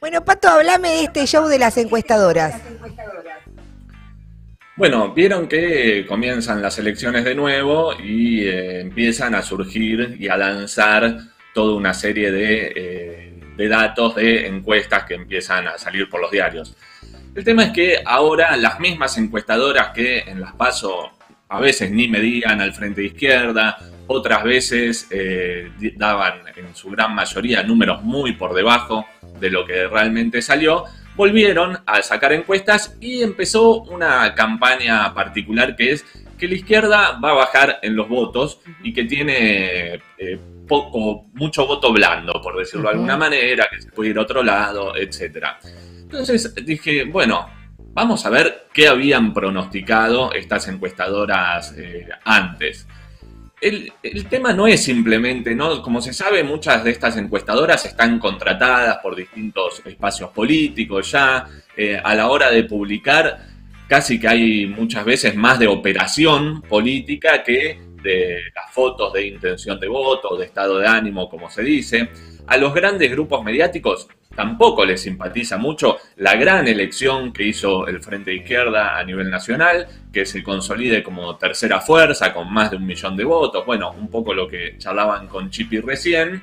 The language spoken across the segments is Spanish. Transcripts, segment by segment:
Bueno, Pato, hablame de este show de las encuestadoras. Bueno, vieron que comienzan las elecciones de nuevo y eh, empiezan a surgir y a lanzar toda una serie de, eh, de, datos, de encuestas que empiezan a salir por los diarios. El tema es que ahora las mismas encuestadoras que en las PASO a veces ni medían al frente de izquierda, otras veces eh, daban en su gran mayoría números muy por debajo de lo que realmente salió, volvieron a sacar encuestas y empezó una campaña particular que es que la izquierda va a bajar en los votos y que tiene eh, poco, mucho voto blando, por decirlo de alguna manera, que se puede ir a otro lado, etc. Entonces dije, bueno, vamos a ver qué habían pronosticado estas encuestadoras eh, antes. El, tema no es simplemente, ¿no? Como se sabe, muchas de estas encuestadoras están contratadas por distintos espacios políticos ya. Eh, a la hora de publicar, casi que hay muchas veces más de operación política que de las fotos de intención de voto, de estado de ánimo, como se dice. A los grandes grupos mediáticos tampoco les simpatiza mucho la gran elección que hizo el Frente Izquierda a nivel nacional, que se consolide como tercera fuerza con más de un millón de votos. Bueno, un poco lo que charlaban con Chipi recién.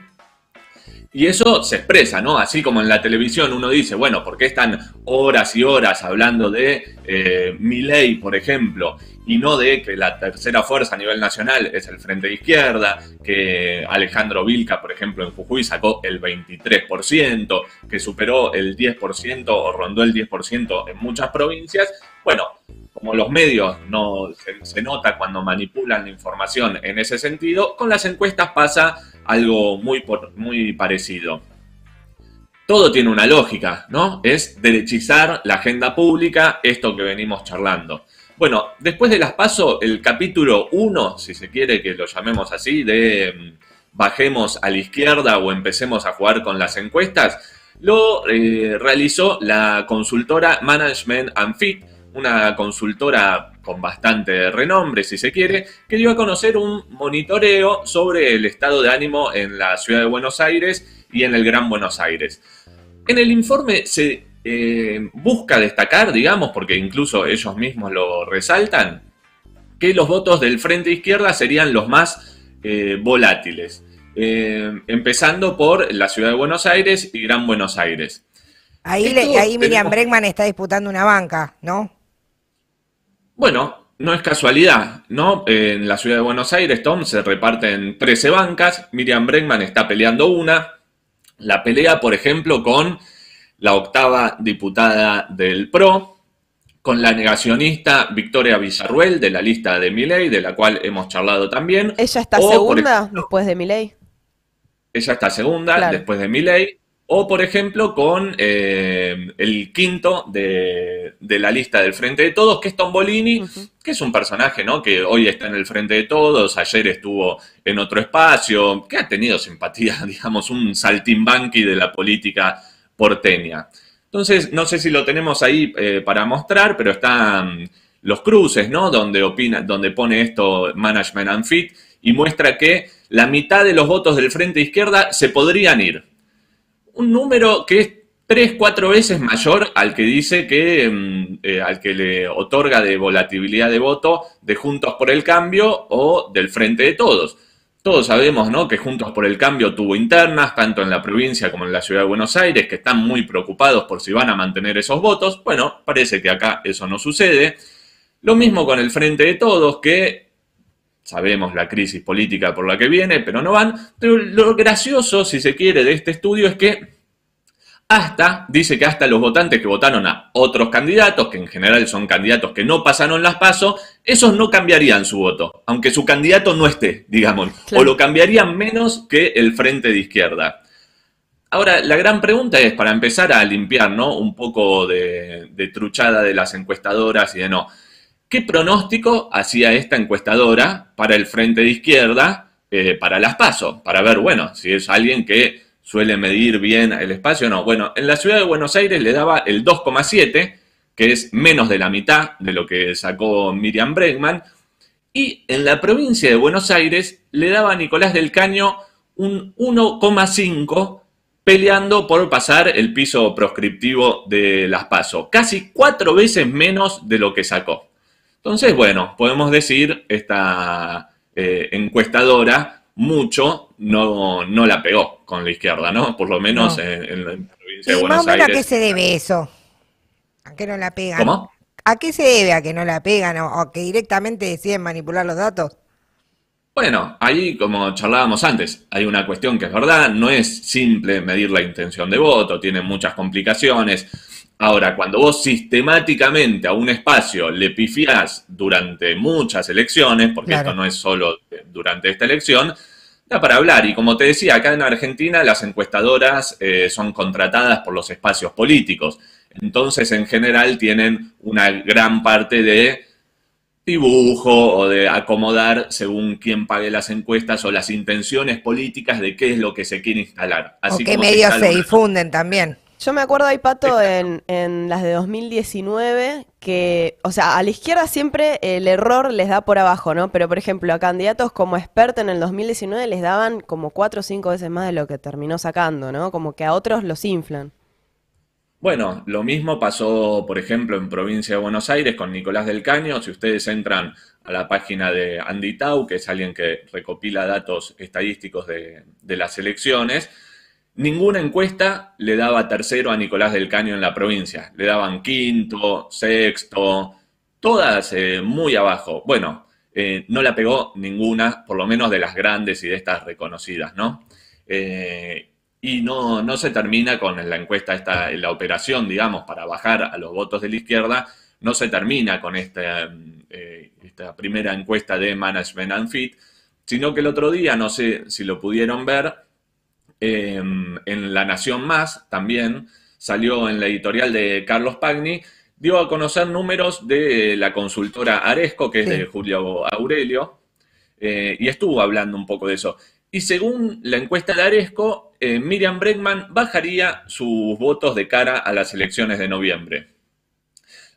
Y eso se expresa, ¿no? Así como en la televisión uno dice, bueno, ¿por qué están horas y horas hablando de eh, mi por ejemplo? Y no de que la tercera fuerza a nivel nacional es el Frente de Izquierda, que Alejandro Vilca, por ejemplo, en Jujuy sacó el 23%, que superó el 10% o rondó el 10% en muchas provincias. Bueno, como los medios no se, nota cuando manipulan la información en ese sentido, con las encuestas pasa algo muy, muy parecido. Todo tiene una lógica, ¿no? Es derechizar la agenda pública, esto que venimos charlando. Bueno, después de las paso, el capítulo 1, si se quiere que lo llamemos así, de mm, bajemos a la izquierda o empecemos a jugar con las encuestas, lo eh, realizó la consultora Management and Fit, una consultora con bastante renombre, si se quiere, que dio a conocer un monitoreo sobre el estado de ánimo en la ciudad de Buenos Aires y en el Gran Buenos Aires. En el informe se eh, busca destacar, digamos, porque incluso ellos mismos lo resaltan, que los votos del Frente Izquierda serían los más eh, volátiles, eh, empezando por la ciudad de Buenos Aires y Gran Buenos Aires. Ahí, ahí Miriam Bregman está disputando una banca, ¿no? Bueno, no es casualidad, ¿no? En la ciudad de Buenos Aires, Tom, se reparten 13 bancas, Miriam Bregman está peleando una, la pelea, por ejemplo, con la octava diputada del PRO, con la negacionista Victoria Villarruel de la lista de Miley, de la cual hemos charlado también. ¿Ella está segunda después de Miley? Ella está segunda después de Miley. O, por ejemplo, con eh, el quinto de, la lista del Frente de Todos, que es Tombolini, que es un personaje ¿no? que hoy está en el Frente de Todos, ayer estuvo en otro espacio, que ha tenido simpatía, digamos, un saltimbanqui de la política porteña. Entonces, no sé si lo tenemos ahí eh, para mostrar, pero están los cruces, ¿no? Donde, opina, donde pone esto Management and Fit y muestra que la mitad de los votos del Frente Izquierda se podrían ir un número que es tres, cuatro veces mayor al que dice que, mm, eh, al que le otorga de volatilidad de voto de Juntos por el Cambio o del Frente de Todos. Todos sabemos ¿no? que Juntos por el Cambio tuvo internas, tanto en la provincia como en la ciudad de Buenos Aires, que están muy preocupados por si van a mantener esos votos. Bueno, parece que acá eso no sucede. Lo mismo con el Frente de Todos, que sabemos la crisis política por la que viene, pero no van. Pero lo gracioso, si se quiere, de este estudio es que hasta, dice que hasta los votantes que votaron a otros candidatos, que en general son candidatos que no pasaron las pasos, esos no cambiarían su voto, aunque su candidato no esté, digamos, o lo cambiarían menos que el frente de izquierda. Ahora, la gran pregunta es, para empezar a limpiar ¿no? un poco de, truchada de las encuestadoras y de no, ¿qué pronóstico hacía esta encuestadora para el frente de izquierda, eh, para las pasos? Para ver, bueno, si es alguien que suele medir bien el espacio, no. Bueno, en la ciudad de Buenos Aires le daba el 2,7, que es menos de la mitad de lo que sacó Miriam Bregman, y en la provincia de Buenos Aires le daba a Nicolás del Caño un 1,5, peleando por pasar el piso proscriptivo de las PASO, casi cuatro veces menos de lo que sacó. Entonces, bueno, podemos decir, esta eh, encuestadora mucho no, no la pegó con la izquierda, ¿no? Por lo menos en, la provincia de Buenos Aires. ¿A qué se debe eso? ¿A qué no la pegan? ¿Cómo? ¿A qué se debe a que no la pegan o, o que directamente deciden manipular los datos? Bueno, ahí como charlábamos antes, hay una cuestión que es verdad, no es simple medir la intención de voto, tiene muchas complicaciones. Ahora, cuando vos sistemáticamente a un espacio le pifiás durante muchas elecciones, porque esto no es solo durante esta elección, da para hablar. Y como te decía, acá en Argentina las encuestadoras eh, son contratadas por los espacios políticos. Entonces, en general, tienen una gran parte de dibujo o de acomodar según quién pague las encuestas o las intenciones políticas de qué es lo que se quiere instalar. Así o qué medios se, difunden también. Yo me acuerdo ahí, Pato, en, en, las de 2019, que, o sea, a la izquierda siempre el error les da por abajo, ¿no? Pero, por ejemplo, a candidatos como experto en el 2019 les daban como cuatro o cinco veces más de lo que terminó sacando, ¿no? Como que a otros los inflan. Bueno, lo mismo pasó, por ejemplo, en provincia de Buenos Aires con Nicolás del Caño. Si ustedes entran a la página de Andy Tau, que es alguien que recopila datos estadísticos de, las elecciones, ninguna encuesta le daba tercero a Nicolás del Caño en la provincia. Le daban quinto, sexto, todas eh, muy abajo. Bueno, eh, no la pegó ninguna, por lo menos de las grandes y de estas reconocidas, ¿no? Eh, y no, no se termina con la encuesta, esta, la operación, digamos, para bajar a los votos de la izquierda, no se termina con esta, esta primera encuesta de Management and Fit, sino que el otro día, no sé si lo pudieron ver, em, en La Nación Más también salió en la editorial de Carlos Pagni, dio a conocer números de la consultora Aresco, que es de Julio Aurelio, eh, y estuvo hablando un poco de eso. Y según la encuesta de Aresco, eh, Miriam Bregman bajaría sus votos de cara a las elecciones de noviembre.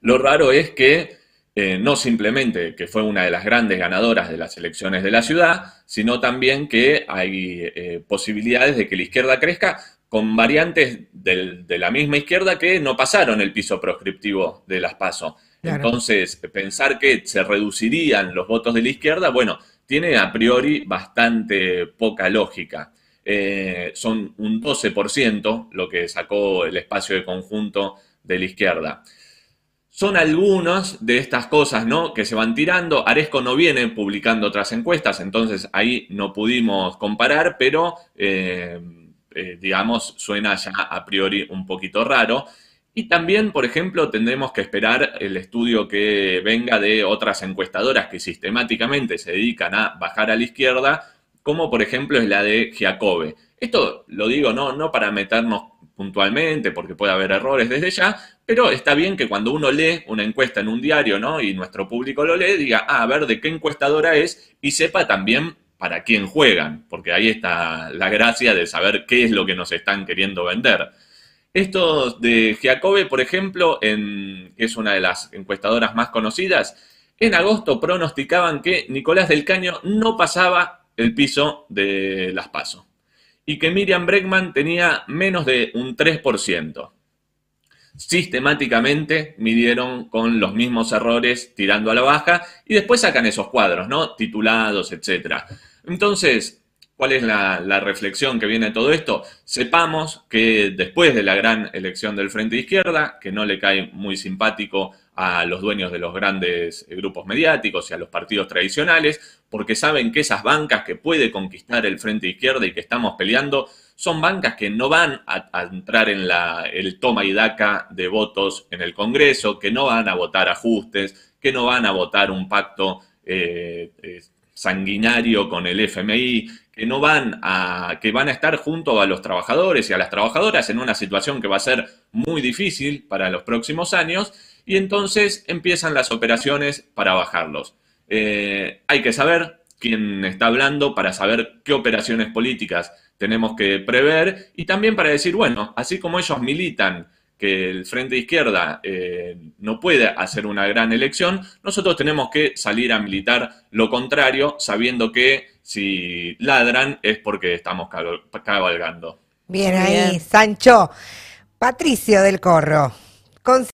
Lo raro es que eh, no simplemente que fue una de las grandes ganadoras de las elecciones de la ciudad, sino también que hay eh, posibilidades de que la izquierda crezca con variantes de la misma izquierda que no pasaron el piso proscriptivo de las PASO. Entonces, pensar que se reducirían los votos de la izquierda, bueno, tiene a priori bastante poca lógica. Eh, son un 12% lo que sacó el espacio de conjunto de la izquierda. Son algunas de estas cosas ¿no? que se van tirando. Aresco no viene publicando otras encuestas, entonces ahí no pudimos comparar, pero eh, eh, digamos suena ya a priori un poquito raro. Y también, por ejemplo, tendremos que esperar el estudio que venga de otras encuestadoras que sistemáticamente se dedican a bajar a la izquierda, como por ejemplo es la de Giacobbe. Esto lo digo no, no para meternos puntualmente, porque puede haber errores desde ya, pero está bien que cuando uno lee una encuesta en un diario, ¿no? Y nuestro público lo lee, diga, ah, a ver de qué encuestadora es y sepa también para quién juegan, porque ahí está la gracia de saber qué es lo que nos están queriendo vender. Estos de Giacobbe, por ejemplo, en, que es una de las encuestadoras más conocidas, en agosto pronosticaban que Nicolás del Caño no pasaba el piso de las PASO y que Miriam Bregman tenía menos de un 3%. Sistemáticamente midieron con los mismos errores tirando a la baja y después sacan esos cuadros, ¿no? Titulados, etc. Entonces, ¿Cuál es la, reflexión que viene de todo esto? Sepamos que después de la gran elección del Frente Izquierda, que no le cae muy simpático a los dueños de los grandes grupos mediáticos y a los partidos tradicionales, porque saben que esas bancas que puede conquistar el Frente Izquierda y que estamos peleando, son bancas que no van a, entrar en el toma y daca de votos en el Congreso, que no van a votar ajustes, que no van a votar un pacto eh, eh, sanguinario con el FMI, que no van a, que van a estar junto a los trabajadores y a las trabajadoras en una situación que va a ser muy difícil para los próximos años, y entonces empiezan las operaciones para bajarlos. Eh, hay que saber quién está hablando para saber qué operaciones políticas tenemos que prever y también para decir, bueno, así como ellos militan que el Frente Izquierda eh, no puede hacer una gran elección, nosotros tenemos que salir a militar lo contrario, sabiendo que si ladran es porque estamos cabalgando. Bien ahí, bien. Sancho. Patricio del Corro. Con